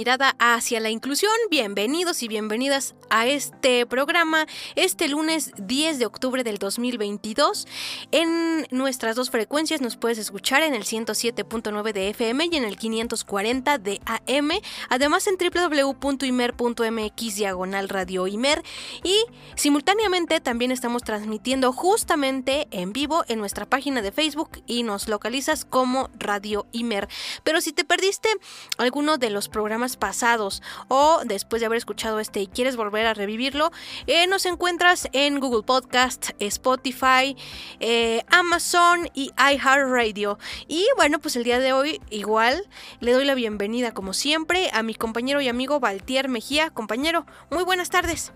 Mirada hacia la inclusión, bienvenidos y bienvenidas a este programa este lunes 10 de octubre del 2022. En nuestras dos frecuencias nos puedes escuchar en el 107.9 de FM y en el 540 de AM, además en www.imer.mx diagonal radio Imer y simultáneamente también estamos transmitiendo justamente en vivo en nuestra página de Facebook y nos localizas como Radio Imer. Pero si te perdiste alguno de los programas pasados o después de haber escuchado este y quieres volver a revivirlo, eh, nos encuentras en Google Podcast, Spotify, eh, Amazon y iHeartRadio. Y bueno, pues el día de hoy igual le doy la bienvenida como siempre a mi compañero y amigo Valtier Mejía. Compañero, muy buenas tardes.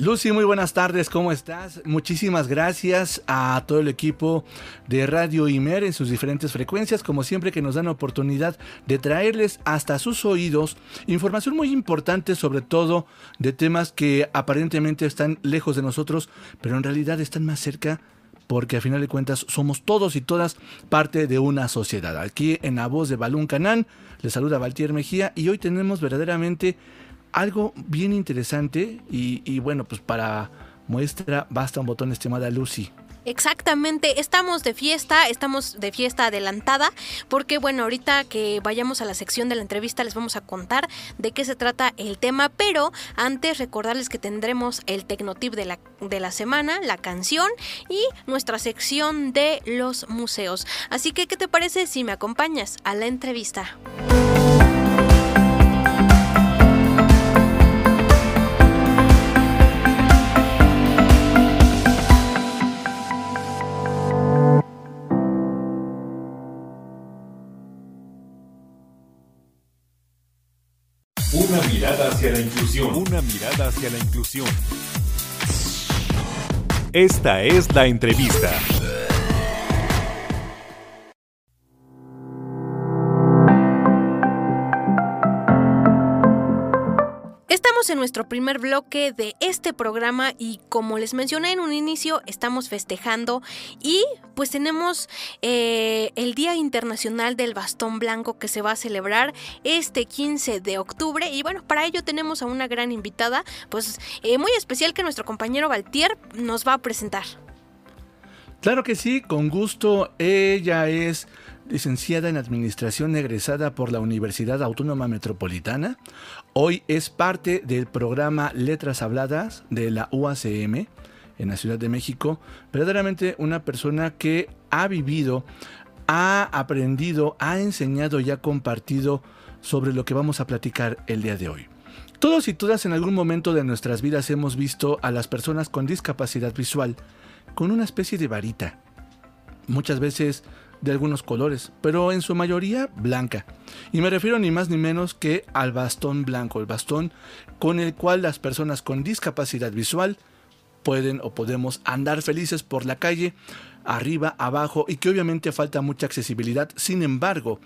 Lucy, muy buenas tardes, ¿cómo estás? Muchísimas gracias a todo el equipo de Radio Imer en sus diferentes frecuencias, como siempre que nos dan oportunidad de traerles hasta sus oídos información muy importante, sobre todo de temas que aparentemente están lejos de nosotros, pero en realidad están más cerca porque a final de cuentas somos todos y todas parte de una sociedad. Aquí en la voz de Balún Canán, les saluda Valtier Mejía y hoy tenemos verdaderamente algo bien interesante y, bueno, pues para muestra basta un botón estimada Lucy. Exactamente, estamos de fiesta, estamos de fiesta adelantada, porque bueno, ahorita que vayamos a la sección de la entrevista les vamos a contar de qué se trata el tema, pero antes recordarles que tendremos el Tecnotip de la, de la semana, la canción y nuestra sección de los museos. Así que, ¿qué te parece si me acompañas a la entrevista? La inclusión. Una mirada hacia la inclusión. Esta es la entrevista. En nuestro primer bloque de este programa y como les mencioné en un inicio, estamos festejando y pues tenemos eh, el Día Internacional del Bastón Blanco que se va a celebrar este 15 de octubre y bueno, para ello tenemos a una gran invitada, pues eh, muy especial que nuestro compañero Valtier nos va a presentar. Claro que sí, con gusto. Ella es licenciada en Administración egresada por la Universidad Autónoma Metropolitana. Hoy es parte del programa Letras Habladas de la UACM en la Ciudad de México. Verdaderamente una persona que ha vivido, ha aprendido, ha enseñado y ha compartido sobre lo que vamos a platicar el día de hoy. Todos y todas en algún momento de nuestras vidas hemos visto a las personas con discapacidad visual con una especie de varita. Muchas veces de algunos colores, pero en su mayoría blanca. Y me refiero ni más ni menos que al bastón blanco, el bastón con el cual las personas con discapacidad visual pueden o podemos andar felices por la calle, arriba, abajo, y que obviamente falta mucha accesibilidad. Sin embargo,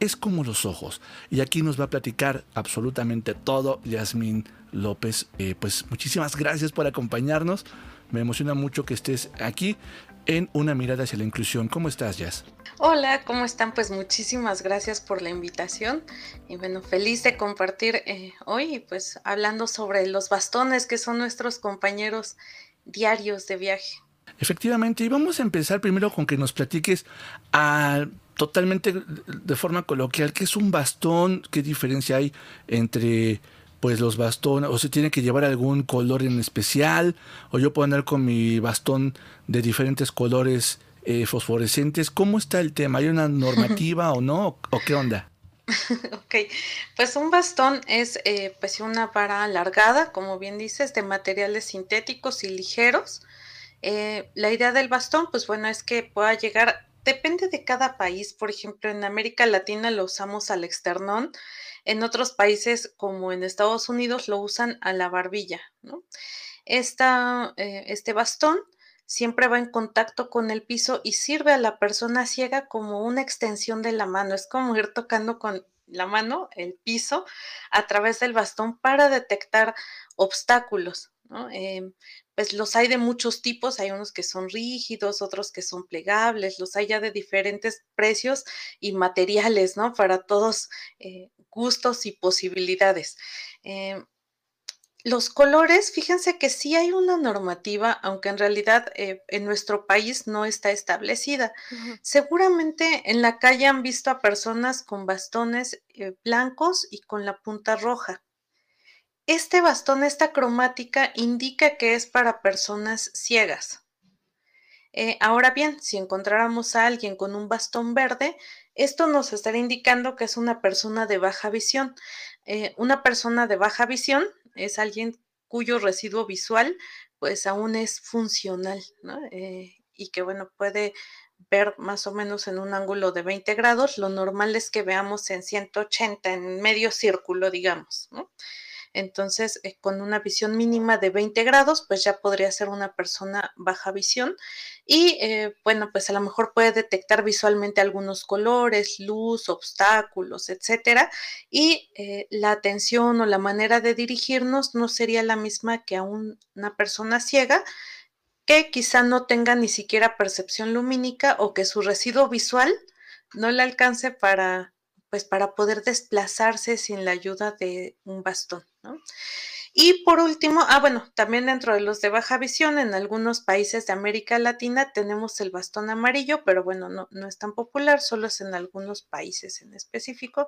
es como los ojos. Y aquí nos va a platicar absolutamente todo Yasmín López. Eh, pues muchísimas gracias por acompañarnos. Me emociona mucho que estés aquí en Una mirada hacia la inclusión. ¿Cómo estás, Jazz? Hola, ¿cómo están? Pues muchísimas gracias por la invitación y bueno, feliz de compartir eh, hoy, pues hablando sobre los bastones que son nuestros compañeros diarios de viaje. Efectivamente, y vamos a empezar primero con que nos platiques a, totalmente de forma coloquial qué es un bastón, qué diferencia hay entre pues los bastones, o se tiene que llevar algún color en especial, o yo puedo andar con mi bastón de diferentes colores eh, fosforescentes. ¿Cómo está el tema? ¿Hay una normativa o no? ¿O qué onda? ok, pues un bastón es eh, pues una vara alargada, como bien dices, de materiales sintéticos y ligeros. Eh, la idea del bastón, pues bueno, es que pueda llegar, depende de cada país, por ejemplo, en América Latina lo usamos al externón, en otros países como en Estados Unidos lo usan a la barbilla, ¿no? Esta, eh, este bastón siempre va en contacto con el piso y sirve a la persona ciega como una extensión de la mano. Es como ir tocando con la mano el piso a través del bastón para detectar obstáculos. Em, pues los hay de muchos tipos, hay unos que son rígidos, otros que son plegables, los hay ya de diferentes precios y materiales, ¿no? Para todos eh, gustos y posibilidades. Em, los colores, fíjense que sí hay una normativa, aunque en realidad eh, en nuestro país no está establecida. Seguramente en la calle han visto a personas con bastones eh, blancos y con la punta roja. Este bastón, esta cromática, indica que es para personas ciegas. Eh, ahora bien, si encontráramos a alguien con un bastón verde, esto nos estaría indicando que es una persona de baja visión. una persona de baja visión es alguien cuyo residuo visual pues aún es funcional, ¿no? Eh, y que bueno, puede ver más o menos en un ángulo de 20 grados, lo normal es que veamos en 180, en medio círculo, digamos. Entonces, eh, con una visión mínima de 20 grados, pues ya podría ser una persona baja visión. Y eh, bueno, pues a lo mejor puede detectar visualmente algunos colores, luz, obstáculos, etcétera. Y eh, la atención o la manera de dirigirnos no sería la misma que a una persona ciega que quizá no tenga ni siquiera percepción lumínica o que su residuo visual no le alcance para pues para poder desplazarse sin la ayuda de un bastón. Y por último, ah, bueno, también dentro de los de baja visión, en algunos países de América Latina tenemos el bastón amarillo, pero bueno, no, no es tan popular, solo es en algunos países en específico.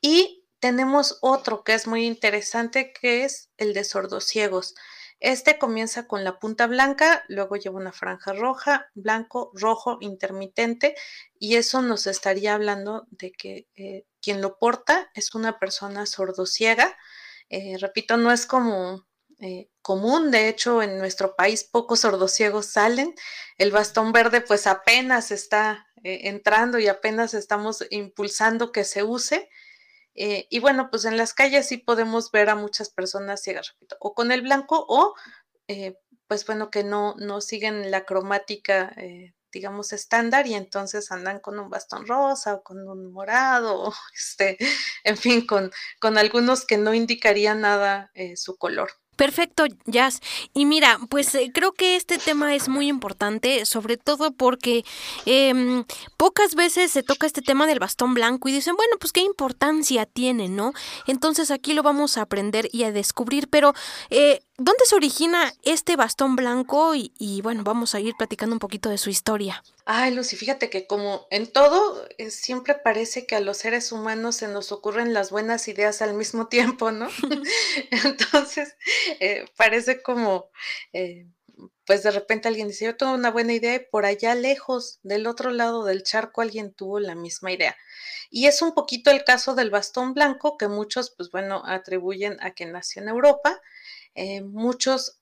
Y tenemos otro que es muy interesante, que es el de sordociegos. Este comienza con la punta blanca, luego lleva una franja roja, blanco, rojo, intermitente, y eso nos estaría hablando de que eh, quien lo porta es una persona sordociega. Eh, repito, no es como eh, común, de hecho en nuestro país pocos sordociegos salen. El bastón verde pues apenas está entrando y apenas estamos impulsando que se use. Eh, y bueno, pues en las calles sí podemos ver a muchas personas ciegas, repito, o con el blanco o, eh, pues bueno, que no, no siguen la cromática, eh, digamos, estándar y entonces andan con un bastón rosa o con un morado, este, en fin, con, con algunos que no indicarían nada su color. Perfecto, Jazz. Y mira, pues eh, creo que este tema es muy importante, sobre todo porque em, pocas veces se toca este tema del bastón blanco y dicen, bueno, pues qué importancia tiene, ¿no? Entonces aquí lo vamos a aprender y a descubrir, pero eh, ¿dónde se origina este bastón blanco? Y, bueno, vamos a ir platicando un poquito de su historia. Ay, Lucy, fíjate que como en todo, eh, siempre parece que a los seres humanos se nos ocurren las buenas ideas al mismo tiempo, ¿no? Entonces, eh, parece como, eh, pues de repente alguien dice, yo tengo una buena idea y por allá lejos, del otro lado del charco, alguien tuvo la misma idea. Y es un poquito el caso del bastón blanco que muchos, pues bueno, atribuyen a que nació en Europa. Eh, muchos,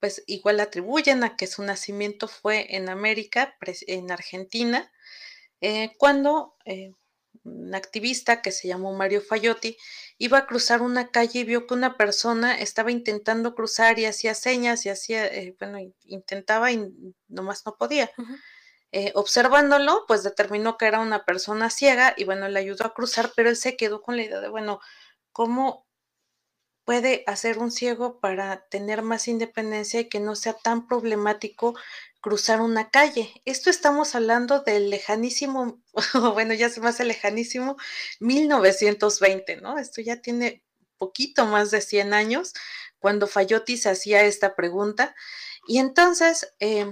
pues igual atribuyen a que su nacimiento fue en América, en Argentina, cuando un activista que se llamó Mario Fayotti iba a cruzar una calle y vio que una persona estaba intentando cruzar y hacía señas y hacía, eh, bueno, intentaba y nomás no podía. Eh, observándolo, pues determinó que era una persona ciega y bueno, le ayudó a cruzar, pero él se quedó con la idea de, bueno, ¿cómo puede hacer un ciego para tener más independencia y que no sea tan problemático cruzar una calle. Esto estamos hablando del lejanísimo, bueno, ya se me hace lejanísimo, 1920, ¿no? Esto ya tiene poquito más de 100 años cuando Fayotti se hacía esta pregunta. Y entonces, eh,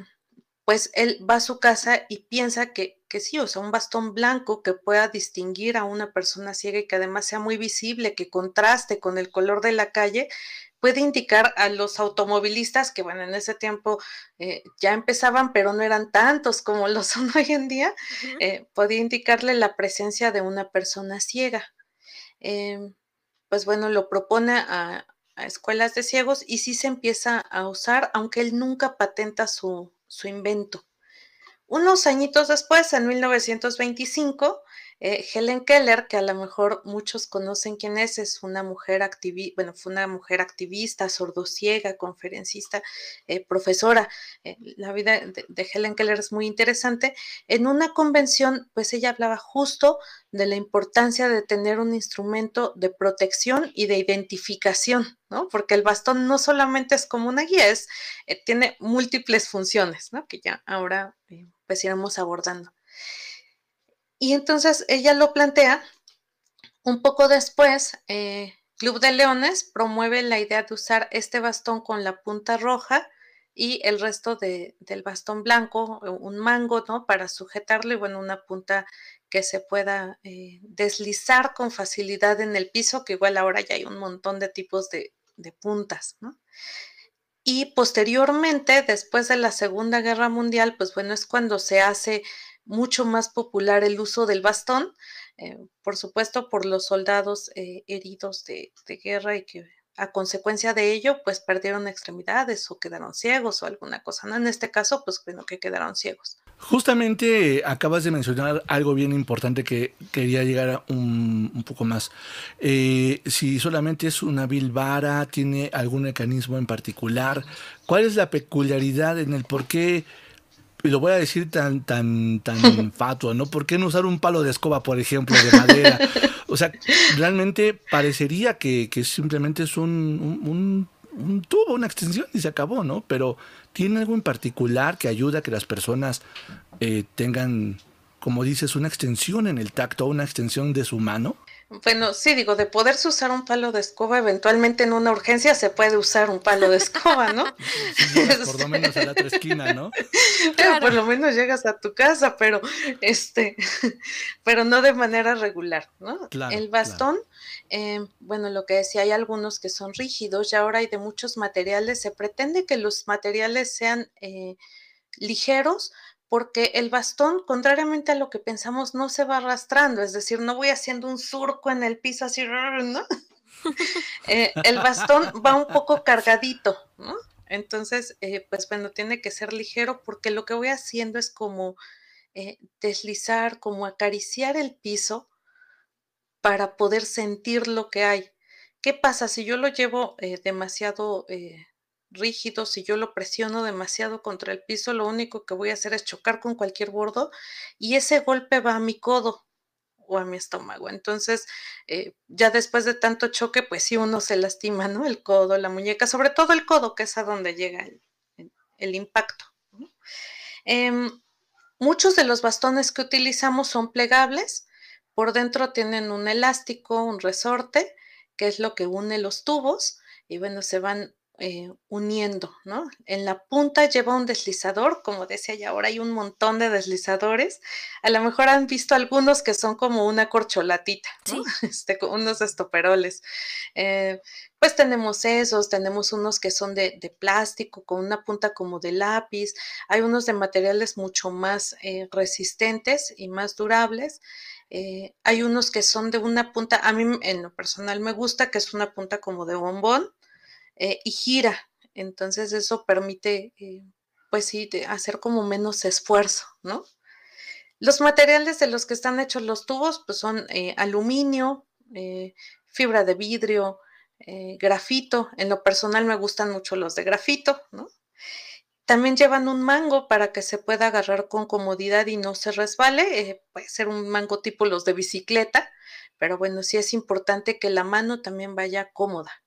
pues él va a su casa y piensa que, que sí, o sea, un bastón blanco que pueda distinguir a una persona ciega y que además sea muy visible, que contraste con el color de la calle, puede indicar a los automovilistas que, bueno, en ese tiempo eh, ya empezaban, pero no eran tantos como lo son hoy en día, eh, podía indicarle la presencia de una persona ciega. Em, pues bueno, lo propone a, escuelas de ciegos y sí se empieza a usar, aunque él nunca patenta su, su invento. Unos añitos después, en 1925, eh, Helen Keller, que a lo mejor muchos conocen quién es, es una mujer activista, bueno, fue una mujer activista, sordociega, conferencista, eh, profesora. Eh, la vida de, Helen Keller es muy interesante. En una convención, pues ella hablaba justo de la importancia de tener un instrumento de protección y de identificación, ¿no? Porque el bastón no solamente es como una guía, es, tiene múltiples funciones, ¿no? Que ya ahora pues iremos abordando. Y entonces ella lo plantea. Un poco después, eh, Club de Leones promueve la idea de usar este bastón con la punta roja y el resto del bastón blanco, un mango, ¿no? Para sujetarle, bueno, una punta que se pueda eh, deslizar con facilidad en el piso, que igual ahora ya hay un montón de tipos de, de puntas, ¿no? Y posteriormente, después de la Segunda Guerra Mundial, pues bueno, es cuando se hace mucho más popular el uso del bastón, eh, por supuesto por los soldados eh, heridos de, guerra y que a consecuencia de ello pues perdieron extremidades o quedaron ciegos o alguna cosa, ¿no? En este caso pues bueno que quedaron ciegos. Justamente acabas de mencionar algo bien importante que quería llegar un, un poco más. Eh, si solamente es una bilbara, tiene algún mecanismo en particular, ¿cuál es la peculiaridad en el por qué y lo voy a decir tan, tan, tan fatuo, ¿no? ¿Por qué no usar un palo de escoba, por ejemplo, de madera? O sea, realmente parecería que, simplemente es un, un, tubo, una extensión y se acabó, ¿no? Pero tiene algo en particular que ayuda a que las personas eh, tengan, como dices, una extensión en el tacto, una extensión de su mano. Bueno, sí, digo, de poderse usar un palo de escoba, eventualmente en una urgencia se puede usar un palo de escoba, ¿no? por lo menos a la otra esquina, ¿no? Pero por lo menos llegas a tu casa, pero este, pero no de manera regular, ¿no? El bastón, em, bueno, lo que decía, hay algunos que son rígidos, y ahora hay de muchos materiales, se pretende que los materiales sean eh, ligeros, porque el bastón, contrariamente a lo que pensamos, no se va arrastrando, es decir, no voy haciendo un surco en el piso así. Eh, el bastón va un poco cargadito, ¿no? Entonces, eh, pues bueno, tiene que ser ligero porque lo que voy haciendo es como eh, deslizar, como acariciar el piso para poder sentir lo que hay. ¿Qué pasa si yo lo llevo demasiado rígido, si yo lo presiono demasiado contra el piso, lo único que voy a hacer es chocar con cualquier bordo y ese golpe va a mi codo o a mi estómago. Entonces, eh, ya después de tanto choque, pues sí uno se lastima, ¿no? El codo, la muñeca, sobre todo el codo, que es a donde llega el, impacto. Em, muchos de los bastones que utilizamos son plegables. Por dentro tienen un elástico, un resorte, que es lo que une los tubos. Y bueno, se van eh, uniendo, ¿no? En la punta lleva un deslizador, como decía ya, ahora hay un montón de deslizadores. A lo mejor han visto algunos que son como una corcholatita, ¿no? Este, unos estoperoles. Eh, pues tenemos esos, tenemos unos que son de, plástico con una punta como de lápiz, hay unos de materiales mucho más eh, resistentes y más durables. Hay unos que son de una punta, a mí en lo personal me gusta que es una punta como de bombón, eh, y gira. Entonces eso permite, eh, pues sí, hacer como menos esfuerzo, ¿no? Los materiales de los que están hechos los tubos, pues son eh, aluminio, fibra de vidrio, grafito. En lo personal me gustan mucho los de grafito, ¿no? También llevan un mango para que se pueda agarrar con comodidad y no se resbale. puede ser un mango tipo los de bicicleta, pero bueno, sí es importante que la mano también vaya cómoda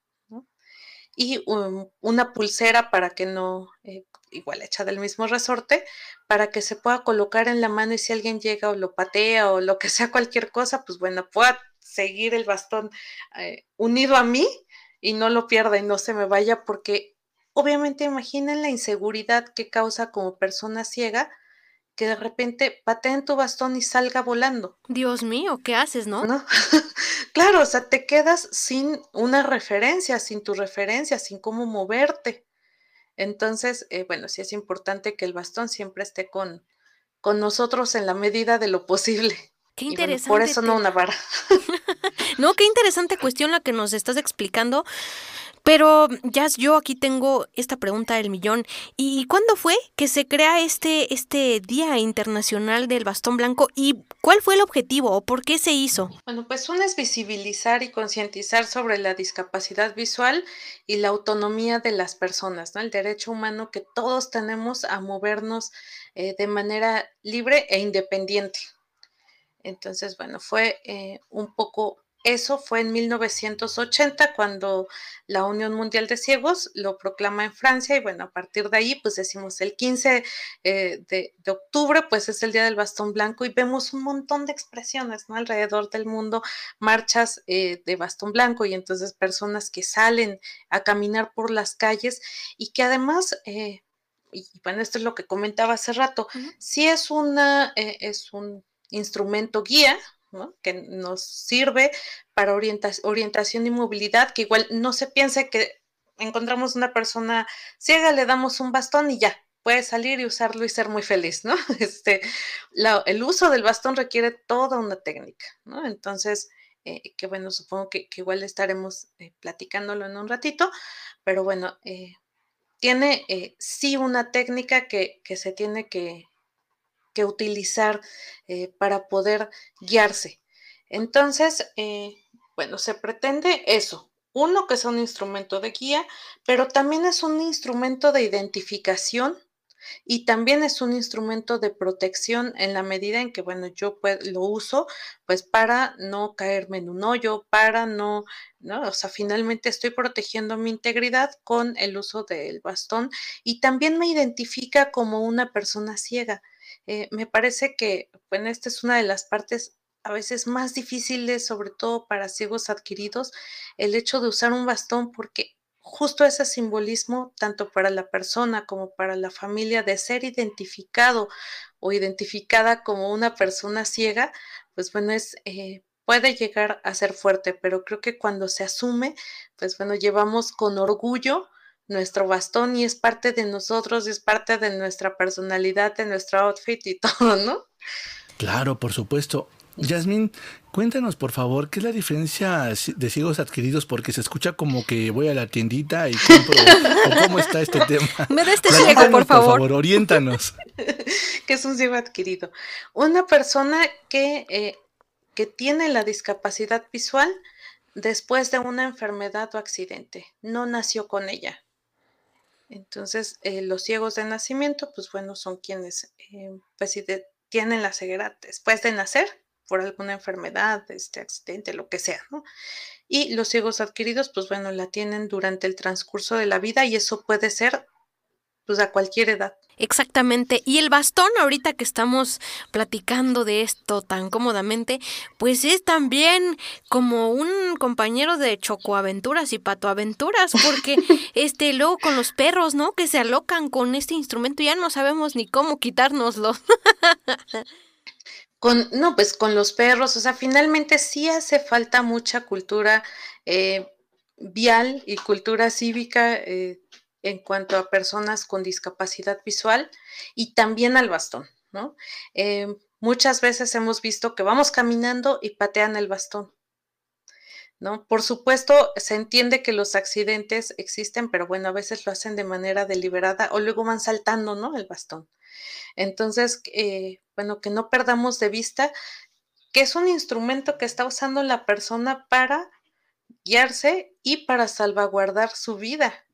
y una pulsera para que no, eh, igual hecha del mismo resorte, para que se pueda colocar en la mano y si alguien llega o lo patea o lo que sea cualquier cosa, pues bueno, pueda seguir el bastón eh, unido a mí y no lo pierda y no se me vaya porque obviamente imaginen la inseguridad que causa como persona ciega que de repente pateen tu bastón y salga volando. Dios mío, ¿qué haces, no? ¿No? claro, o sea, te quedas sin una referencia, sin tu referencia, sin cómo moverte. Entonces, eh, bueno, sí es importante que el bastón siempre esté con, con nosotros en la medida de lo posible. Qué interesante. por eso no una vara. no, qué interesante cuestión la que nos estás explicando. Pero ya yo aquí tengo esta pregunta del millón. ¿Y cuándo fue que se crea este, este Día Internacional del Bastón Blanco? ¿Y cuál fue el objetivo o por qué se hizo? Bueno, pues uno es visibilizar y concientizar sobre la discapacidad visual y la autonomía de las personas, ¿no? El derecho humano que todos tenemos a movernos eh, de manera libre e independiente. Entonces, bueno, fue eh, un poco eso fue en 1980 cuando la Unión Mundial de Ciegos lo proclama en Francia y bueno, a partir de ahí pues decimos el 15 eh, de, octubre pues es el Día del Bastón Blanco y vemos un montón de expresiones, ¿no? Alrededor del mundo, marchas eh, de bastón blanco y entonces personas que salen a caminar por las calles y que además... Eh, y bueno, esto es lo que comentaba hace rato, si es una, es un instrumento guía, que nos sirve para orientación y movilidad, que igual no se piense que encontramos una persona ciega, le damos un bastón y ya, puede salir y usarlo y ser muy feliz, ¿no? Este, el uso del bastón requiere toda una técnica, ¿no? Entonces, eh, que bueno, supongo que, igual estaremos eh, platicándolo en un ratito, pero bueno, eh, tiene sí una técnica que, que se tiene que, utilizar eh, para poder guiarse. Entonces, eh, bueno, se pretende eso. Uno, que es un instrumento de guía, pero también es un instrumento de identificación y también es un instrumento de protección en la medida en que, bueno, yo lo uso pues para no caerme en un hoyo, para no, ¿no? O sea, finalmente estoy protegiendo mi integridad con el uso del bastón y también me identifica como una persona ciega. Eh, me parece que, bueno, esta es una de las partes a veces más difíciles, sobre todo para ciegos adquiridos, el hecho de usar un bastón, porque justo ese simbolismo, tanto para la persona como para la familia, de ser identificado o identificada como una persona ciega, pues bueno, es... Eh, puede llegar a ser fuerte, pero creo que cuando se asume, pues bueno, llevamos con orgullo nuestro bastón y es parte de nosotros, es parte de nuestra personalidad, de nuestro outfit y todo, ¿no? Claro, por supuesto. Yasmín, cuéntanos por favor, ¿qué es la diferencia de ciegos adquiridos? Porque se escucha como que voy a la tiendita y compro. ¿Cómo está este tema? Me da este ciego, por favor. Por favor, oriéntanos. ¿Qué es un ciego adquirido? Una persona que, eh, que tiene la discapacidad visual después de una enfermedad o accidente. No nació con ella. Entonces, eh, los ciegos de nacimiento, pues bueno, son quienes eh, pues, tienen la ceguera después de nacer por alguna enfermedad, este accidente, lo que sea, ¿no? Y los ciegos adquiridos, pues bueno, la tienen durante el transcurso de la vida y eso puede ser pues a cualquier edad. Exactamente. Y el bastón, ahorita que estamos platicando de esto tan cómodamente, pues es también como un compañero de chocoaventuras y patoaventuras, porque este luego con los perros, ¿no? Que se alocan con este instrumento, ya no sabemos ni cómo quitárnoslo. Con, no, pues con los perros, o sea, finalmente sí hace falta mucha cultura eh, vial y cultura cívica eh, en cuanto a personas con discapacidad visual y también al bastón, ¿no? Eh, muchas veces hemos visto que vamos caminando y patean el bastón, ¿no? Por supuesto, se entiende que los accidentes existen, pero bueno, a veces lo hacen de manera deliberada o luego van saltando, ¿no? El bastón. Entonces, eh, bueno, que no perdamos de vista que es un instrumento que está usando la persona para guiarse y para salvaguardar su vida,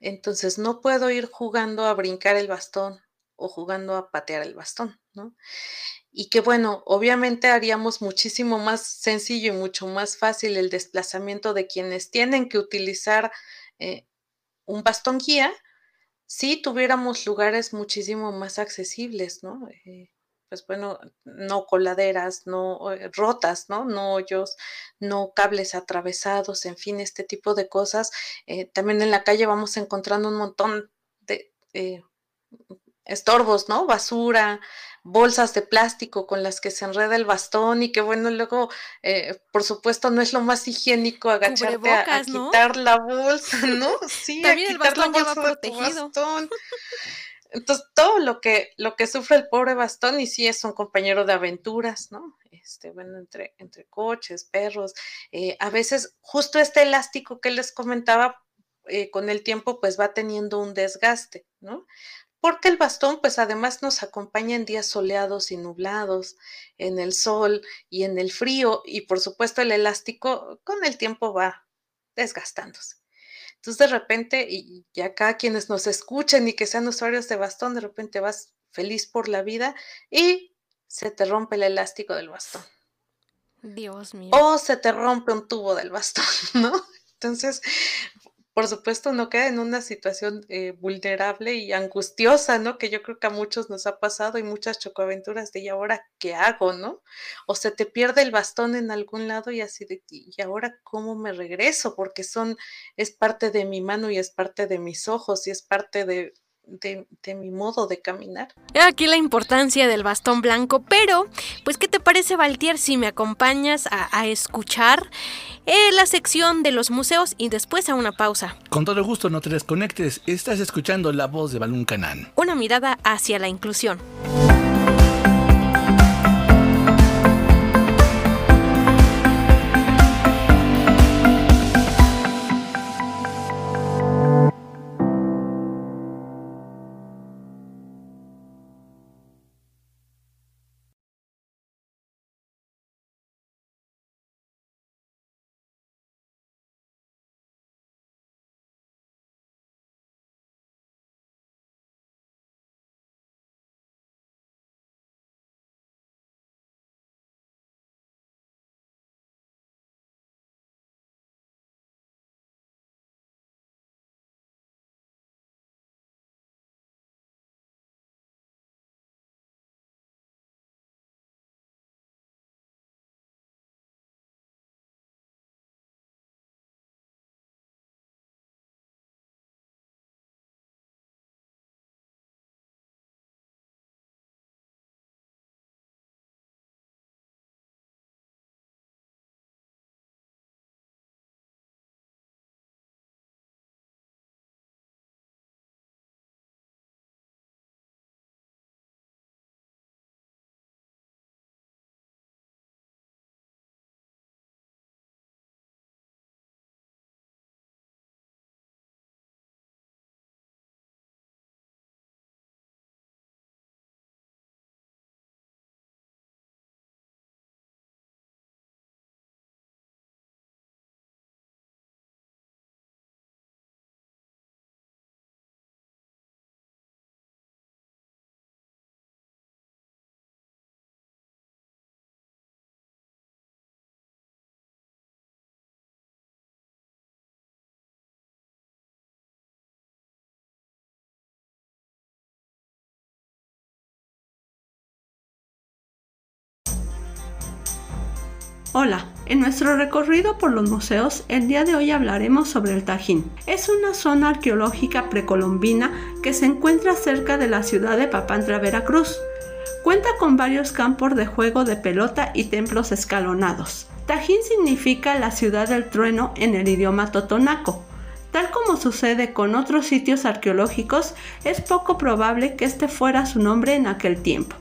entonces no puedo ir jugando a brincar el bastón o jugando a patear el bastón, ¿no? Y que bueno, obviamente haríamos muchísimo más sencillo y mucho más fácil el desplazamiento de quienes tienen que utilizar eh, un bastón guía si tuviéramos lugares muchísimo más accesibles, ¿no? Eh, pues bueno, no coladeras, no eh, rotas, ¿no? No hoyos, no cables atravesados, en fin, este tipo de cosas. Eh, también en la calle vamos encontrando un montón de eh, estorbos, ¿no? Basura, bolsas de plástico con las que se enreda el bastón y que bueno, luego, eh, por supuesto, no es lo más higiénico agacharte a, quitar la bolsa, ¿no? Sí, También a quitar el bastón la bolsa protegido. Entonces, todo lo que, lo que sufre el pobre bastón, y sí es un compañero de aventuras, ¿no? Este, bueno, entre, entre coches, perros, eh, a veces justo este elástico que les comentaba, eh, con el tiempo, pues va teniendo un desgaste, ¿no? Porque el bastón, pues además nos acompaña en días soleados y nublados, en el sol y en el frío, y por supuesto el elástico con el tiempo va desgastándose. Entonces, de repente, y ya cada quienes nos escuchen y que sean usuarios de bastón, de repente vas feliz por la vida y se te rompe el elástico del bastón. Dios mío. O se te rompe un tubo del bastón, ¿no? Entonces, por supuesto, uno queda en una situación eh, vulnerable y angustiosa, ¿no? Que yo creo que a muchos nos ha pasado y muchas chocoaventuras de ¿y ahora qué hago, no? O se te pierde el bastón en algún lado y así de ¿y ahora cómo me regreso? Porque son, es parte de mi mano y es parte de mis ojos y es parte de, de, mi modo de caminar. Aquí la importancia del bastón blanco, pero pues ¿qué te parece Valtier si me acompañas a, escuchar eh, la sección de los museos y después a una pausa? Con todo gusto, no te desconectes, estás escuchando la voz de Balún Canán. Una mirada hacia la inclusión. Hola, en nuestro recorrido por los museos, el día de hoy hablaremos sobre el Tajín. Es una zona arqueológica precolombina que se encuentra cerca de la ciudad de Papantla, Veracruz. Cuenta con varios campos de juego de pelota y templos escalonados. Tajín significa la ciudad del trueno en el idioma totonaco. Tal como sucede con otros sitios arqueológicos, es poco probable que este fuera su nombre en aquel tiempo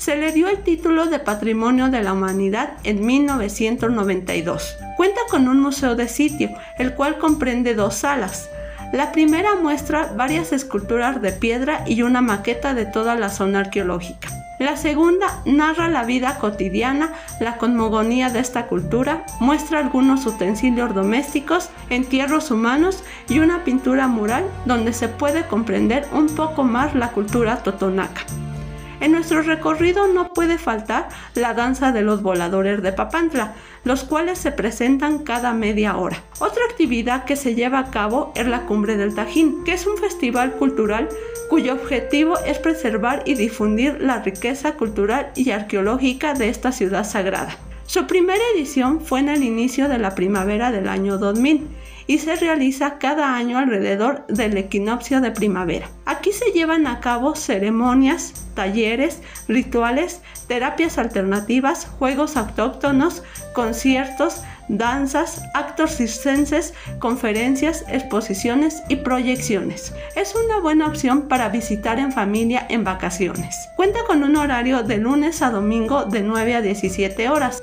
se le dio el título de Patrimonio de la Humanidad en 1992. Cuenta con un museo de sitio, el cual comprende dos salas. La primera muestra varias esculturas de piedra y una maqueta de toda la zona arqueológica. La segunda narra la vida cotidiana, la cosmogonía de esta cultura, muestra algunos utensilios domésticos, entierros humanos y una pintura mural donde se puede comprender un poco más la cultura totonaca. En nuestro recorrido no puede faltar la danza de los voladores de Papantla, los cuales se presentan cada media hora. Otra actividad que se lleva a cabo es la Cumbre del Tajín, que es un festival cultural cuyo objetivo es preservar y difundir la riqueza cultural y arqueológica de esta ciudad sagrada. Su primera edición fue en el inicio de la primavera del año 2000 y se realiza cada año alrededor del equinoccio de primavera. Aquí se llevan a cabo ceremonias, talleres, rituales, terapias alternativas, juegos autóctonos, conciertos, danzas, actos circenses, conferencias, exposiciones y proyecciones. Es una buena opción para visitar en familia en vacaciones. Cuenta con un horario de lunes a domingo de 9 a 17 horas.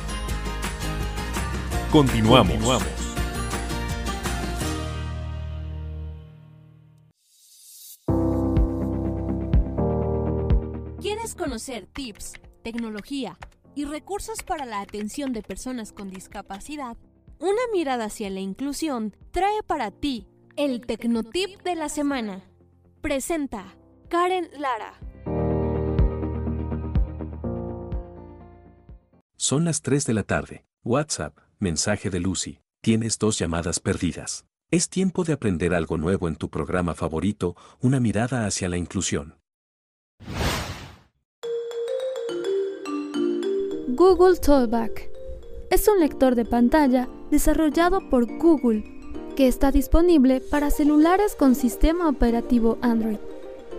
Continuamos. ¿Quieres conocer tips, tecnología y recursos para la atención de personas con discapacidad? Una mirada hacia la inclusión trae para ti el Tecnotip de la semana. Presenta Karen Lara. Son las 3 de la tarde. WhatsApp, mensaje de Lucy. Tienes dos llamadas perdidas. Es tiempo de aprender algo nuevo en tu programa favorito, una mirada hacia la inclusión. Google Talkback es un lector de pantalla desarrollado por Google que está disponible para celulares con sistema operativo Android.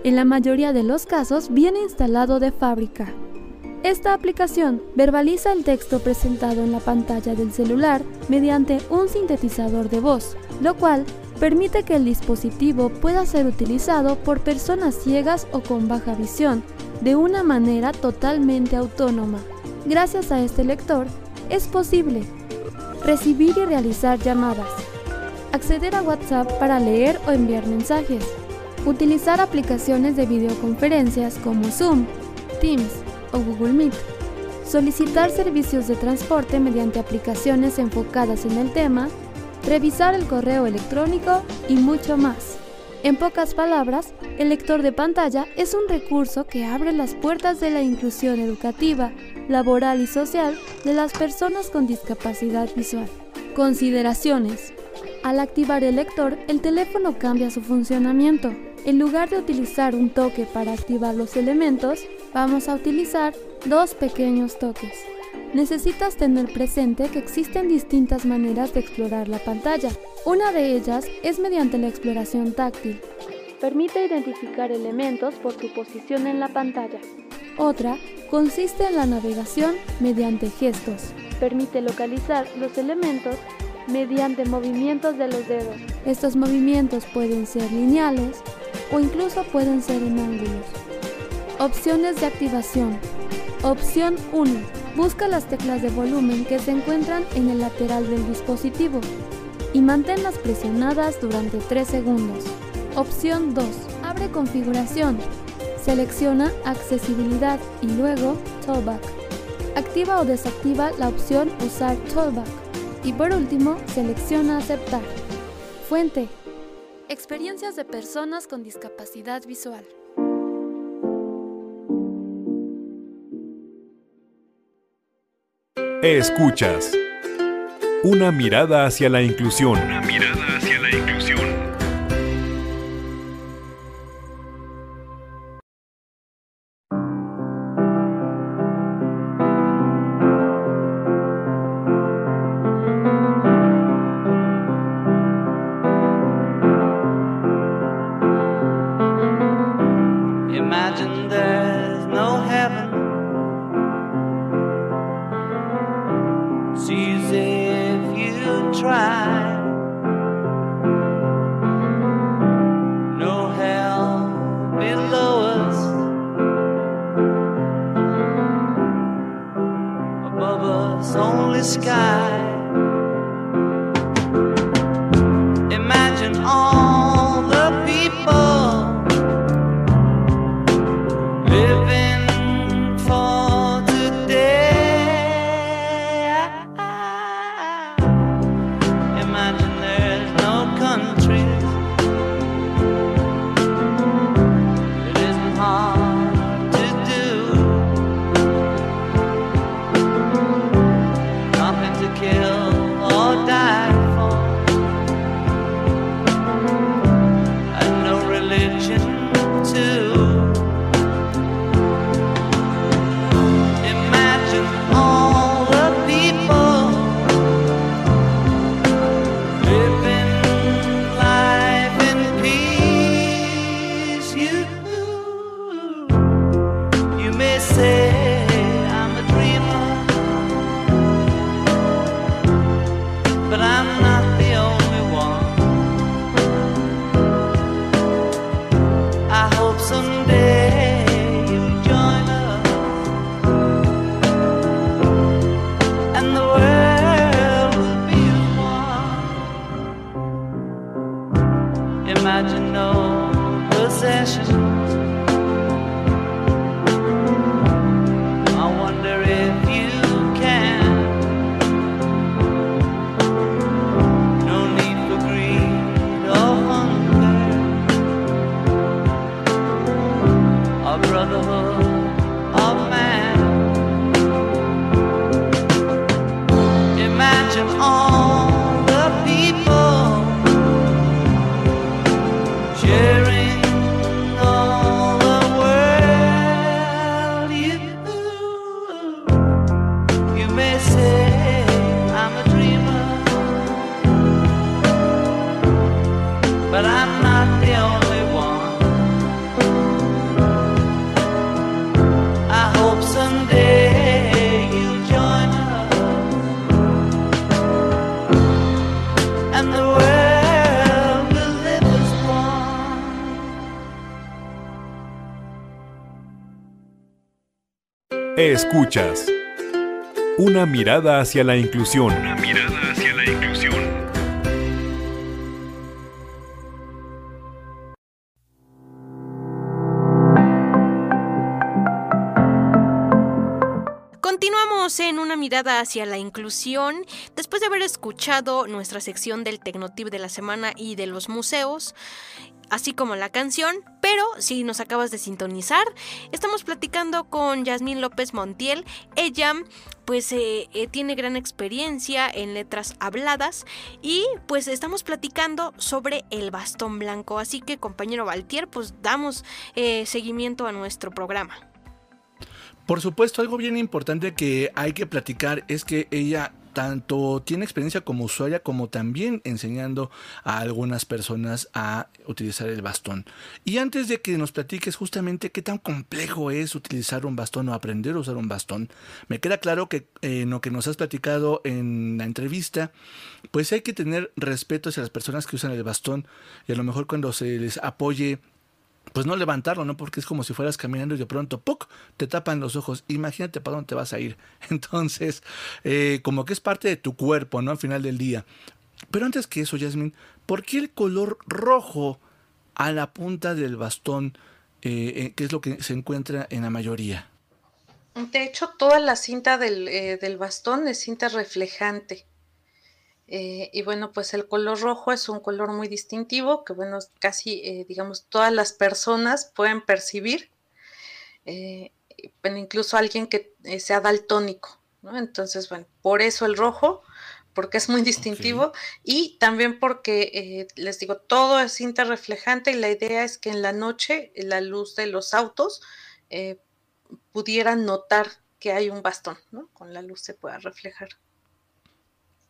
En la mayoría de los casos viene instalado de fábrica. Esta aplicación verbaliza el texto presentado en la pantalla del celular mediante un sintetizador de voz, lo cual permite que el dispositivo pueda ser utilizado por personas ciegas o con baja visión de una manera totalmente autónoma. Gracias a este lector, es posible recibir y realizar llamadas, acceder a WhatsApp para leer o enviar mensajes, utilizar aplicaciones de videoconferencias como Zoom, Teams o Google Meet, solicitar servicios de transporte mediante aplicaciones enfocadas en el tema, revisar el correo electrónico y mucho más. En pocas palabras, el lector de pantalla es un recurso que abre las puertas de la inclusión educativa, laboral y social de las personas con discapacidad visual. Consideraciones. Al activar el lector, el teléfono cambia su funcionamiento. En lugar de utilizar un toque para activar los elementos, vamos a utilizar dos pequeños toques. Necesitas tener presente que existen distintas maneras de explorar la pantalla. Una de ellas es mediante la exploración táctil. Permite identificar elementos por su posición en la pantalla. Otra consiste en la navegación mediante gestos. Permite localizar los elementos mediante movimientos de los dedos. Estos movimientos pueden ser lineales o incluso pueden ser en ángulos. Opciones de activación. Opción 1. Busca las teclas de volumen que se encuentran en el lateral del dispositivo y manténlas presionadas durante 3 segundos. Opción 2. Abre configuración. Selecciona accesibilidad y luego Tollback. Activa o desactiva la opción Usar Tollback. Y por último, selecciona Aceptar. Fuente. Experiencias de personas con discapacidad visual. Escuchas. Una mirada hacia la inclusión. Imagine sky. Mirada hacia la inclusión. Una mirada hacia la inclusión. Continuamos en una mirada hacia la inclusión. Después de haber escuchado nuestra sección del Tecnotip de la semana y de los museos, así como la canción, pero si nos acabas de sintonizar, estamos platicando con Yasmín López Montiel. Ella pues eh, eh, tiene gran experiencia en letras habladas y pues estamos platicando sobre el bastón blanco. Así que compañero Valtier, pues damos eh, seguimiento a nuestro programa. Por supuesto, algo bien importante que hay que platicar es que ella tanto tiene experiencia como usuaria como también enseñando a algunas personas a utilizar el bastón. Y antes de que nos platiques justamente qué tan complejo es utilizar un bastón o aprender a usar un bastón, me queda claro que eh, en lo que nos has platicado en la entrevista, pues hay que tener respeto hacia las personas que usan el bastón y a lo mejor cuando se les apoye pues no levantarlo, ¿no? Porque es como si fueras caminando y de pronto, ¡puc! te tapan los ojos. Imagínate para dónde te vas a ir. Entonces, eh, como que es parte de tu cuerpo, ¿no? Al final del día. Pero antes que eso, Jasmine, ¿por qué el color rojo a la punta del bastón, eh, eh, que es lo que se encuentra en la mayoría? De hecho, toda la cinta del, eh, del bastón es cinta reflejante. Eh, y bueno, pues el color rojo es un color muy distintivo que, bueno, casi, eh, digamos, todas las personas pueden percibir. Eh, bueno, incluso alguien que eh, sea daltónico, ¿no? Entonces, bueno, por eso el rojo, porque es muy distintivo y también porque, eh, les digo, todo es cinta reflejante y la idea es que en la noche la luz de los autos eh, pudieran notar que hay un bastón, ¿no? Con la luz se pueda reflejar.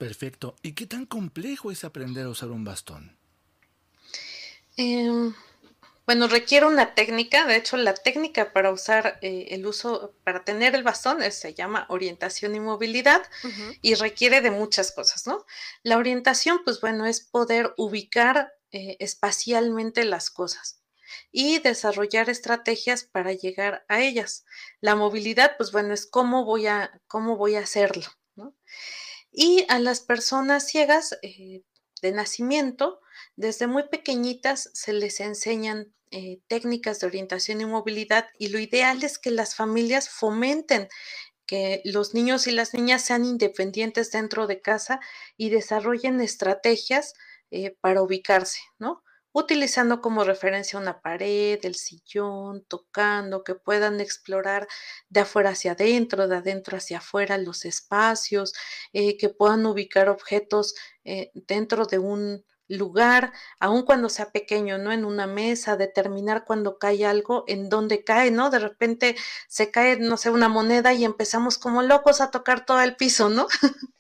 Perfecto. ¿Y qué tan complejo es aprender a usar un bastón? Em, bueno, requiere una técnica, de hecho la técnica para usar eh, el uso, para tener el bastón eh, se llama orientación y movilidad y requiere de muchas cosas, ¿no? La orientación, pues bueno, es poder ubicar eh, espacialmente las cosas y desarrollar estrategias para llegar a ellas. La movilidad, pues bueno, es cómo voy a, cómo voy a hacerlo, ¿no? Y a las personas ciegas eh, de nacimiento, desde muy pequeñitas se les enseñan eh, técnicas de orientación y movilidad y lo ideal es que las familias fomenten que los niños y las niñas sean independientes dentro de casa y desarrollen estrategias eh, para ubicarse, ¿no? Utilizando como referencia una pared, el sillón, tocando, que puedan explorar de afuera hacia adentro, de adentro hacia afuera los espacios, eh, que puedan ubicar objetos eh, dentro de un lugar, aun cuando sea pequeño, ¿no? En una mesa, determinar cuando cae algo, en dónde cae, ¿no? De repente se cae, no sé, una moneda y empezamos como locos a tocar todo el piso, ¿no?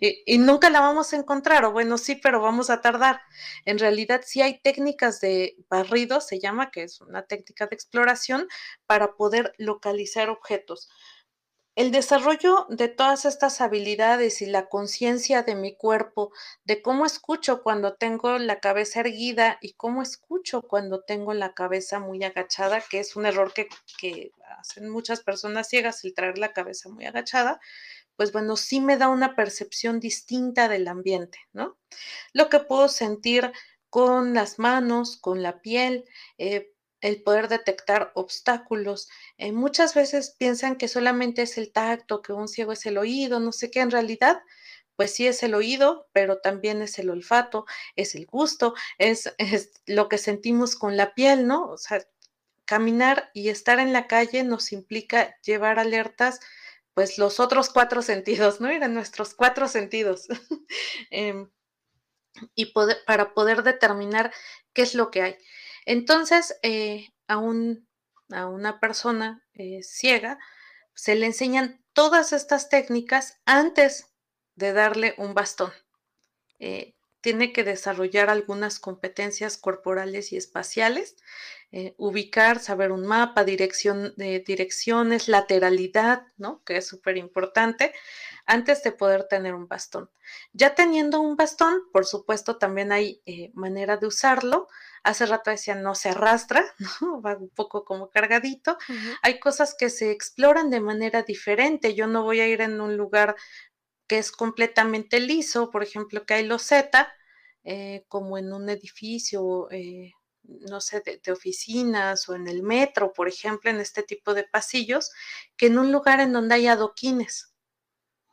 y, y nunca la vamos a encontrar, o bueno, sí, pero vamos a tardar. En realidad, sí hay técnicas de barrido, se llama, que es una técnica de exploración para poder localizar objetos. El desarrollo de todas estas habilidades y la conciencia de mi cuerpo, de cómo escucho cuando tengo la cabeza erguida y cómo escucho cuando tengo la cabeza muy agachada, que es un error que, hacen muchas personas ciegas, el traer la cabeza muy agachada, pues bueno, sí me da una percepción distinta del ambiente, ¿no? Lo que puedo sentir con las manos, con la piel, eh, el poder detectar obstáculos. Eh, muchas veces piensan que solamente es el tacto, que un ciego es el oído, no sé qué, en realidad, pues sí es el oído, pero también es el olfato, es el gusto, es, es lo que sentimos con la piel, ¿no? O sea, caminar y estar en la calle nos implica llevar alertas pues los otros cuatro sentidos, ¿no? Eran nuestros cuatro sentidos. Em, y poder, para poder determinar qué es lo que hay. Entonces, eh, a, un, a, una persona eh, ciega se le enseñan todas estas técnicas antes de darle un bastón. Eh, tiene que desarrollar algunas competencias corporales y espaciales, ubicar, saber un mapa, dirección direcciones, lateralidad, ¿no? Que es súper importante antes de poder tener un bastón. Ya teniendo un bastón, por supuesto, también hay eh, manera de usarlo. Hace rato decía, no se arrastra, ¿no? va un poco como cargadito. Hay cosas que se exploran de manera diferente. Yo no voy a ir en un lugar que es completamente liso, por ejemplo, que hay loseta, eh, como en un edificio, eh, no sé, de, oficinas o en el metro, por ejemplo, en este tipo de pasillos, que en un lugar en donde hay adoquines.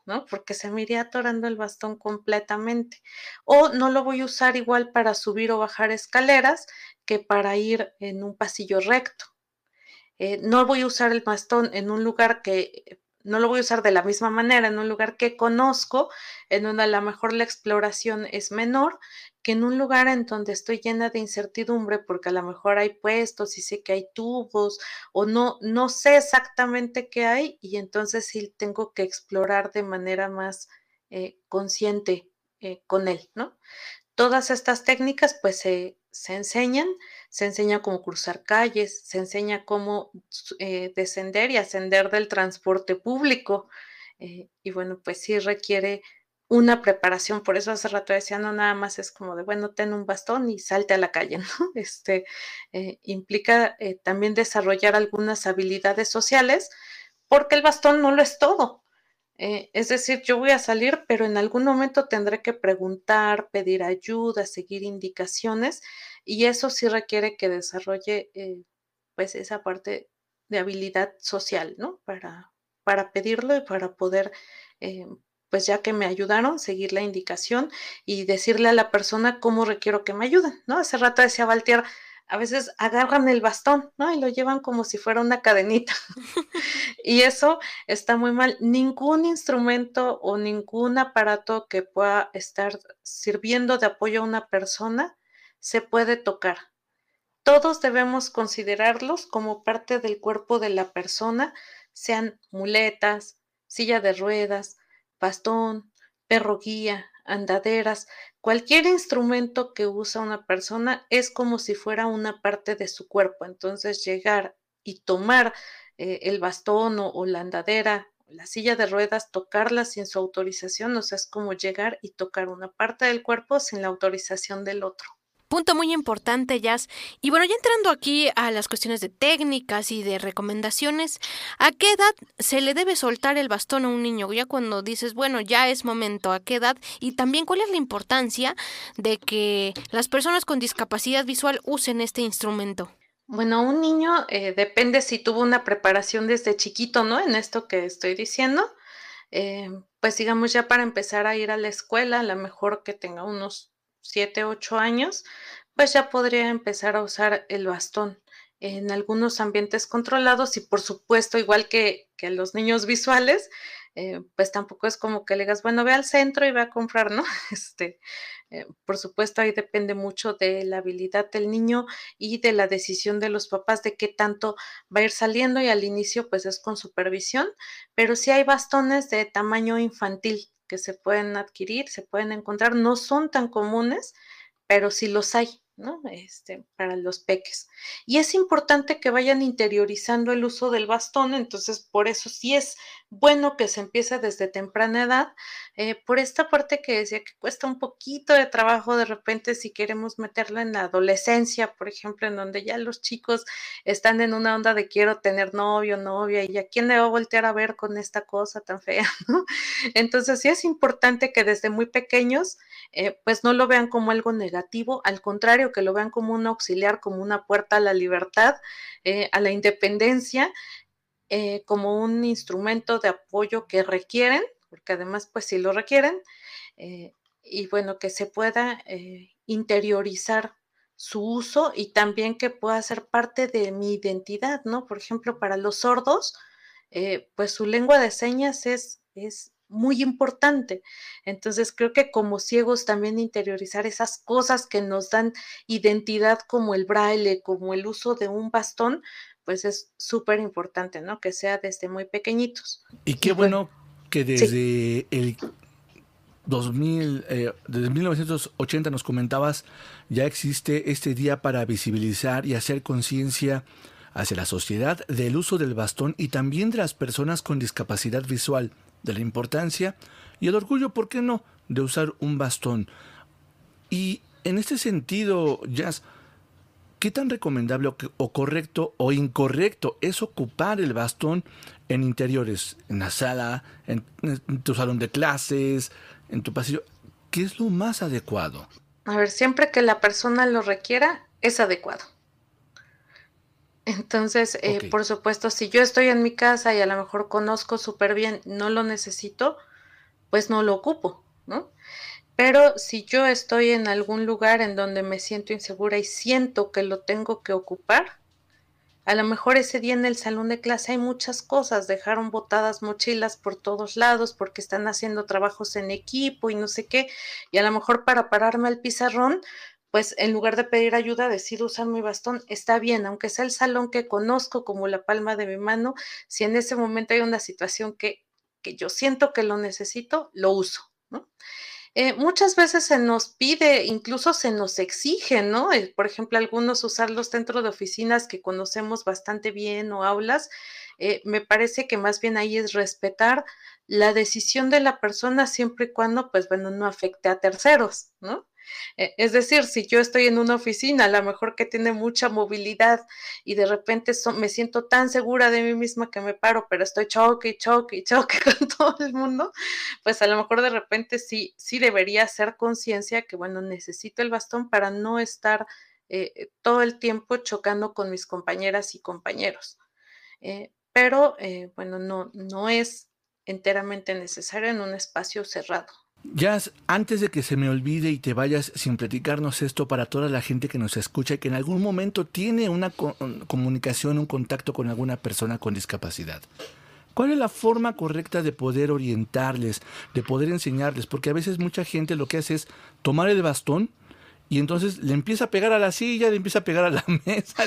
¿No? Porque se me iría atorando el bastón completamente. O no lo voy a usar igual para subir o bajar escaleras que para ir en un pasillo recto. Eh, no voy a usar el bastón en un lugar que no lo voy a usar de la misma manera en un lugar que conozco, en donde a lo mejor la exploración es menor, que en un lugar en donde estoy llena de incertidumbre, porque a lo mejor hay puestos y sé que hay tubos, o no, no sé exactamente qué hay, y entonces sí tengo que explorar de manera más eh, consciente eh, con él, ¿no? Todas estas técnicas pues se, se enseñan, se enseña cómo cruzar calles, se enseña cómo eh, descender y ascender del transporte público. Y bueno, pues sí requiere una preparación, por eso hace rato decía, no nada más es como de, bueno, ten un bastón y salte a la calle, ¿no? Este eh, implica también desarrollar algunas habilidades sociales, porque el bastón no lo es todo. Eh, es decir, yo voy a salir, pero en algún momento tendré que preguntar, pedir ayuda, seguir indicaciones y eso sí requiere que desarrolle eh, pues esa parte de habilidad social, ¿no? Para, para pedirlo y para poder, eh, pues ya que me ayudaron, seguir la indicación y decirle a la persona cómo requiero que me ayuden, ¿no? Hace rato decía Valtier, a veces agarran el bastón, ¿no? Y lo llevan como si fuera una cadenita. y eso está muy mal. Ningún instrumento o ningún aparato que pueda estar sirviendo de apoyo a una persona se puede tocar. Todos debemos considerarlos como parte del cuerpo de la persona, sean muletas, silla de ruedas, bastón, perro guía, andaderas, cualquier instrumento que usa una persona es como si fuera una parte de su cuerpo. Entonces llegar y tomar eh, el bastón o, la andadera, la silla de ruedas, tocarla sin su autorización, o sea, es como llegar y tocar una parte del cuerpo sin la autorización del otro. Punto muy importante, Jazz. Y bueno, ya entrando aquí a las cuestiones de técnicas y de recomendaciones, ¿a qué edad se le debe soltar el bastón a un niño? Ya cuando dices, bueno, ya es momento, ¿a qué edad? Y también, ¿cuál es la importancia de que las personas con discapacidad visual usen este instrumento? Bueno, un niño eh, depende si tuvo una preparación desde chiquito, ¿no? En esto que estoy diciendo. Eh, pues digamos ya para empezar a ir a la escuela, a lo mejor que tenga unos 7, 8 años, pues ya podría empezar a usar el bastón en algunos ambientes controlados y por supuesto, igual que, que los niños visuales, eh, pues tampoco es como que le digas, bueno, ve al centro y ve a comprar, ¿no? Este, eh, por supuesto, ahí depende mucho de la habilidad del niño y de la decisión de los papás de qué tanto va a ir saliendo y al inicio pues es con supervisión, pero sí hay bastones de tamaño infantil que se pueden adquirir, se pueden encontrar, no son tan comunes, pero sí los hay. ¿No? Este, para los peques. Y es importante que vayan interiorizando el uso del bastón, entonces por eso sí es bueno que se empiece desde temprana edad, eh, por esta parte que decía que cuesta un poquito de trabajo de repente si queremos meterlo en la adolescencia, por ejemplo, en donde ya los chicos están en una onda de quiero tener novio, novia, y a quién le va a voltear a ver con esta cosa tan fea, ¿no? Entonces sí es importante que desde muy pequeños, eh, pues no lo vean como algo negativo, al contrario, que lo vean como un auxiliar, como una puerta a la libertad, eh, a la independencia, eh, como un instrumento de apoyo que requieren, porque además pues sí lo requieren, eh, y bueno, que se pueda interiorizar su uso y también que pueda ser parte de mi identidad, ¿no? Por ejemplo, para los sordos, pues su lengua de señas es, es muy importante. Entonces creo que como ciegos también interiorizar esas cosas que nos dan identidad como el braille, como el uso de un bastón, pues es súper importante, ¿no? Que sea desde muy pequeñitos. Y qué bueno que desde el 2000, eh, desde 1980 nos comentabas, ya existe este día para visibilizar y hacer conciencia hacia la sociedad del uso del bastón y también de las personas con discapacidad visual, de la importancia y el orgullo, ¿por qué no?, de usar un bastón. Y en este sentido, Jazz, ¿qué tan recomendable o, correcto o incorrecto es ocupar el bastón en interiores, en la sala, en, tu salón de clases, en tu pasillo? ¿Qué es lo más adecuado? A ver, siempre que la persona lo requiera, es adecuado. Entonces, eh, por supuesto, si yo estoy en mi casa y a lo mejor conozco súper bien, no lo necesito, pues no lo ocupo, ¿no? Pero si yo estoy en algún lugar en donde me siento insegura y siento que lo tengo que ocupar, a lo mejor ese día en el salón de clase hay muchas cosas, dejaron botadas mochilas por todos lados porque están haciendo trabajos en equipo y no sé qué, y a lo mejor para pararme al pizarrón, pues en lugar de pedir ayuda, decido usar mi bastón, está bien, aunque sea el salón que conozco como la palma de mi mano, si en ese momento hay una situación que, que yo siento que lo necesito, lo uso, ¿no? Eh, muchas veces se nos pide, incluso se nos exige, ¿no? Eh, por ejemplo, algunos usarlos dentro de oficinas que conocemos bastante bien o aulas. Eh, me parece que más bien ahí es respetar la decisión de la persona siempre y cuando, pues bueno, no afecte a terceros, ¿no? Eh, es decir, si yo estoy en una oficina, a lo mejor que tiene mucha movilidad y de repente me siento tan segura de mí misma que me paro, pero estoy choque y choque y choque con todo el mundo, pues a lo mejor de repente sí, sí debería hacer conciencia que, bueno, necesito el bastón para no estar eh, todo el tiempo chocando con mis compañeras y compañeros. Eh, pero, bueno, no, no es enteramente necesario en un espacio cerrado. Jazz, antes de que se me olvide y te vayas sin platicarnos esto para toda la gente que nos escucha y que en algún momento tiene una comunicación, un contacto con alguna persona con discapacidad. ¿Cuál es la forma correcta de poder orientarles, de poder enseñarles? Porque a veces mucha gente lo que hace es tomar el bastón y entonces le empieza a pegar a la silla, le empieza a pegar a la mesa,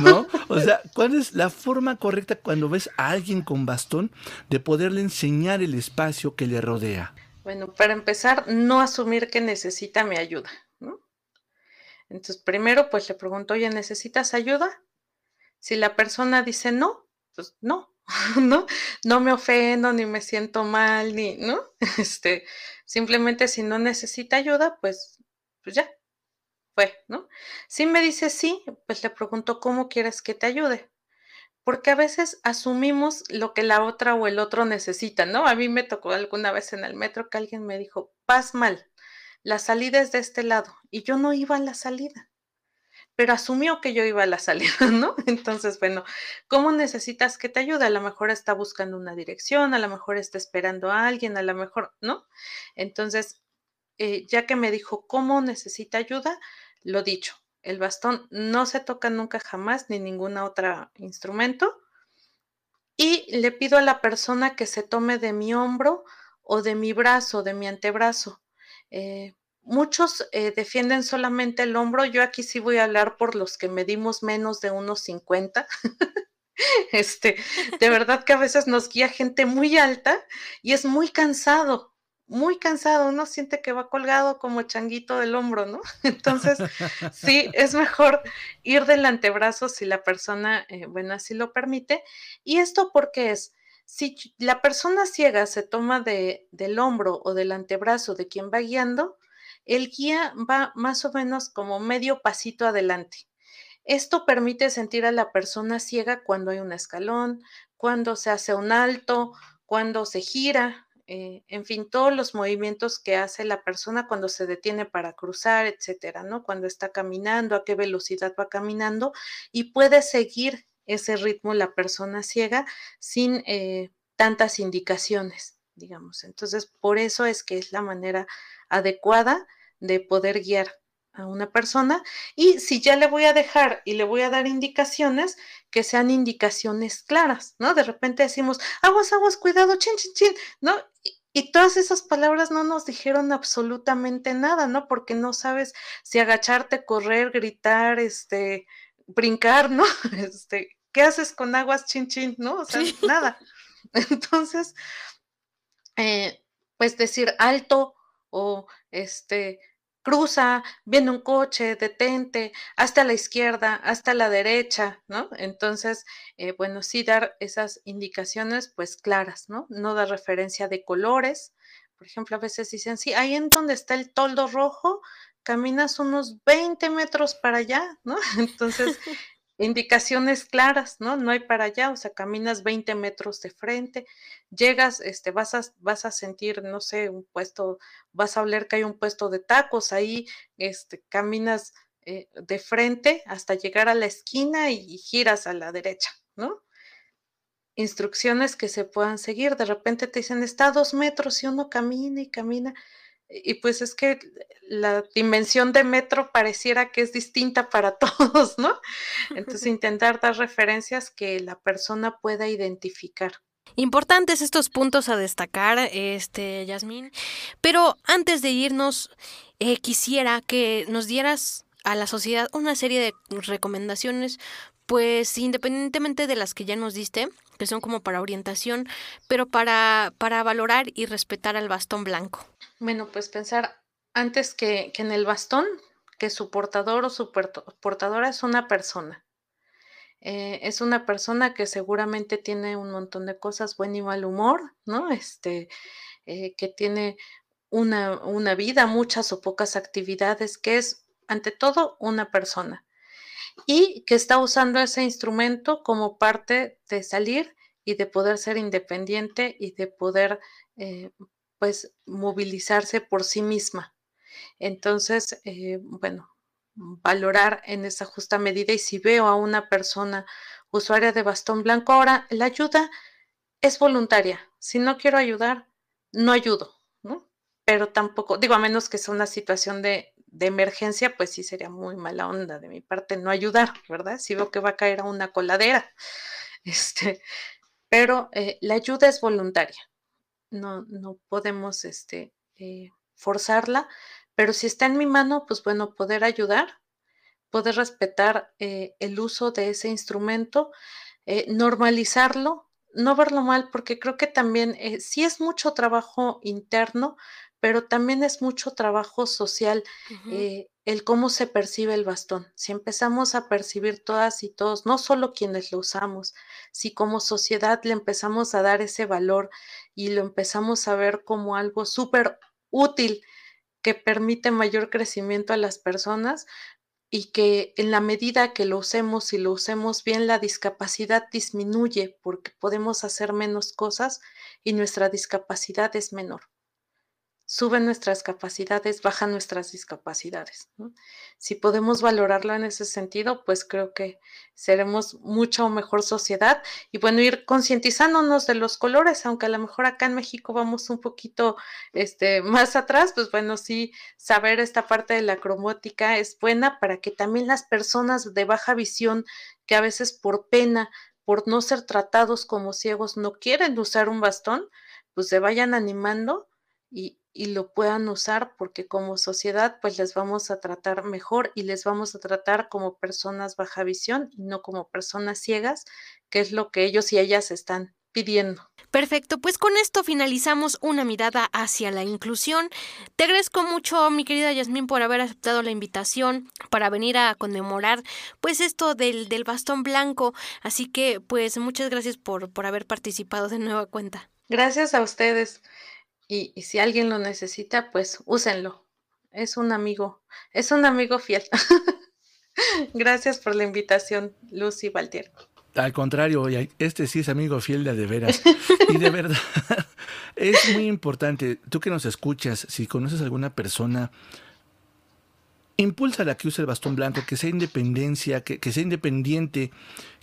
¿no? O sea, ¿cuál es la forma correcta cuando ves a alguien con bastón de poderle enseñar el espacio que le rodea? Bueno, para empezar, no asumir que necesita mi ayuda, ¿no? Entonces, primero, pues le pregunto, oye, ¿necesitas ayuda? Si la persona dice no, pues no, ¿no? No me ofendo, ni me siento mal, ni, ¿no? Este, simplemente si no necesita ayuda, pues, pues ya, fue, ¿no? Si me dice sí, pues le pregunto, ¿cómo quieres que te ayude? Porque a veces asumimos lo que la otra o el otro necesita, ¿no? A mí me tocó alguna vez en el metro que alguien me dijo, vas mal, la salida es de este lado, y yo no iba a la salida, pero asumió que yo iba a la salida, ¿no? Entonces, bueno, ¿cómo necesitas que te ayude? A lo mejor está buscando una dirección, a lo mejor está esperando a alguien, a lo mejor, ¿no? Entonces, eh, ya que me dijo, ¿cómo necesita ayuda? Lo dicho, el bastón no se toca nunca jamás ni ningún otro instrumento. Y le pido a la persona que se tome de mi hombro o de mi brazo, de mi antebrazo. Eh, muchos eh, defienden solamente el hombro. Yo aquí sí voy a hablar por los que medimos menos de unos 50. este, de verdad que a veces nos guía gente muy alta y es muy cansado muy cansado, uno siente que va colgado como changuito del hombro, ¿no? Entonces, sí, es mejor ir del antebrazo si la persona, eh, bueno, así lo permite. Y esto porque es, si la persona ciega se toma de, del hombro o del antebrazo de quien va guiando, el guía va más o menos como medio pasito adelante. Esto permite sentir a la persona ciega cuando hay un escalón, cuando se hace un alto, cuando se gira, eh, en fin, todos los movimientos que hace la persona cuando se detiene para cruzar, etcétera, ¿no? Cuando está caminando, a qué velocidad va caminando y puede seguir ese ritmo la persona ciega sin eh, tantas indicaciones, digamos. Entonces, por eso es que es la manera adecuada de poder guiar a una persona y si ya le voy a dejar y le voy a dar indicaciones, que sean indicaciones claras, ¿no? De repente decimos, aguas, aguas, cuidado, chin, chin, chin, ¿no? Y, todas esas palabras no nos dijeron absolutamente nada, ¿no? Porque no sabes si agacharte, correr, gritar, este, brincar, ¿no? Este, ¿qué haces con aguas, chin, chin, ¿no? O sea, nada. Entonces, eh, pues decir alto o este, cruza, viene un coche, detente, hasta la izquierda, hasta la derecha, ¿no? Entonces, eh, bueno, sí dar esas indicaciones pues claras, ¿no? No dar referencia de colores. Por ejemplo, a veces dicen, sí, ahí en donde está el toldo rojo, caminas unos 20 metros para allá, ¿no? Entonces, indicaciones claras, ¿no? No hay para allá, o sea, caminas 20 metros de frente, llegas, este, vas a, vas a sentir, no sé, un puesto, vas a oler que hay un puesto de tacos, ahí, este, caminas eh, de frente hasta llegar a la esquina y, y giras a la derecha, ¿no? Instrucciones que se puedan seguir, de repente te dicen, está a dos metros y uno camina y camina, y pues es que la dimensión de metro pareciera que es distinta para todos, ¿no? Entonces intentar dar referencias que la persona pueda identificar. Importantes estos puntos a destacar, este, Yasmín. Pero antes de irnos, eh, quisiera que nos dieras a la sociedad una serie de recomendaciones, pues independientemente de las que ya nos diste, que son como para orientación, pero para, para valorar y respetar al bastón blanco. Bueno, pues pensar antes que, en el bastón, que su portador o su portadora es una persona. Eh, es una persona que seguramente tiene un montón de cosas, buen y mal humor, ¿no? Este, eh, que tiene una, una vida, muchas o pocas actividades, que es ante todo una persona y que está usando ese instrumento como parte de salir y de poder ser independiente y de poder eh, pues movilizarse por sí misma. Entonces, eh, bueno, valorar en esa justa medida y si veo a una persona usuaria de bastón blanco, ahora la ayuda es voluntaria. Si no quiero ayudar, no ayudo, ¿no? Pero tampoco, digo, a menos que sea una situación de, de emergencia, pues sí sería muy mala onda de mi parte no ayudar, ¿verdad? Si veo que va a caer a una coladera. Este, pero eh, la ayuda es voluntaria no, no podemos este, eh, forzarla, pero si está en mi mano, pues bueno, poder ayudar, poder respetar eh, el uso de ese instrumento, eh, normalizarlo, no verlo mal, porque creo que también sí es mucho trabajo interno, pero también es mucho trabajo social el cómo se percibe el bastón. Si empezamos a percibir todas y todos, no solo quienes lo usamos, si como sociedad le empezamos a dar ese valor y lo empezamos a ver como algo súper útil que permite mayor crecimiento a las personas y que en la medida que lo usemos y lo usemos bien, la discapacidad disminuye porque podemos hacer menos cosas y nuestra discapacidad es menor suben nuestras capacidades, bajan nuestras discapacidades. Si podemos valorarlo en ese sentido, pues creo que seremos mucho mejor sociedad y bueno, ir concientizándonos de los colores, aunque a lo mejor acá en México vamos un poquito este, más atrás, pues bueno, sí, saber esta parte de la cromótica es buena para que también las personas de baja visión, que a veces por pena, por no ser tratados como ciegos, no quieren usar un bastón, pues se vayan animando y, y lo puedan usar porque como sociedad pues les vamos a tratar mejor y les vamos a tratar como personas baja visión y no como personas ciegas, que es lo que ellos y ellas están pidiendo. Perfecto, pues con esto finalizamos una mirada hacia la inclusión. Te agradezco mucho, mi querida Yasmín, por haber aceptado la invitación para venir a conmemorar pues esto del, del bastón blanco. Así que pues muchas gracias por, por haber participado de nueva cuenta. Gracias a ustedes. Y, si alguien lo necesita, pues úsenlo. Es un amigo, es un amigo fiel. Gracias por la invitación, Lucy Valtier. Al contrario, este sí es amigo fiel de veras. Y de verdad, es muy importante, tú que nos escuchas, si conoces a alguna persona, impulsa a que use el bastón blanco, que sea independencia, que sea independiente,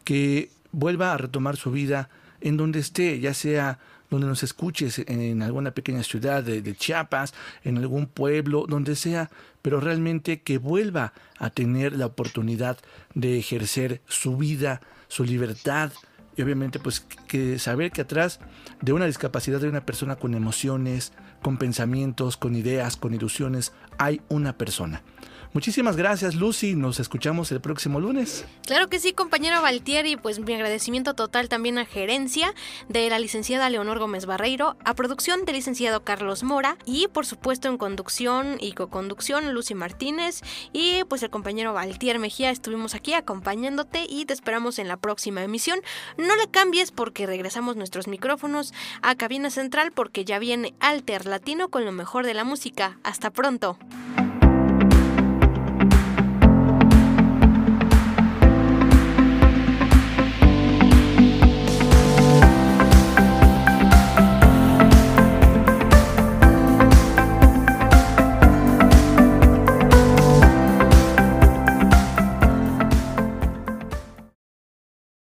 que vuelva a retomar su vida en donde esté, ya sea donde nos escuches en alguna pequeña ciudad de, de Chiapas, en algún pueblo, donde sea, pero realmente que vuelva a tener la oportunidad de ejercer su vida, su libertad, y obviamente pues que saber que atrás de una discapacidad de una persona con emociones, con pensamientos, con ideas, con ilusiones, hay una persona. Muchísimas gracias Lucy, nos escuchamos el próximo lunes. Claro que sí, compañero Valtieri, pues mi agradecimiento total también a gerencia de la licenciada Leonor Gómez Barreiro, a producción del licenciado Carlos Mora y por supuesto en conducción y co-conducción Lucy Martínez y pues el compañero Valtier Mejía estuvimos aquí acompañándote y te esperamos en la próxima emisión. No le cambies porque regresamos nuestros micrófonos a cabina central porque ya viene Alter Latino con lo mejor de la música. Hasta pronto.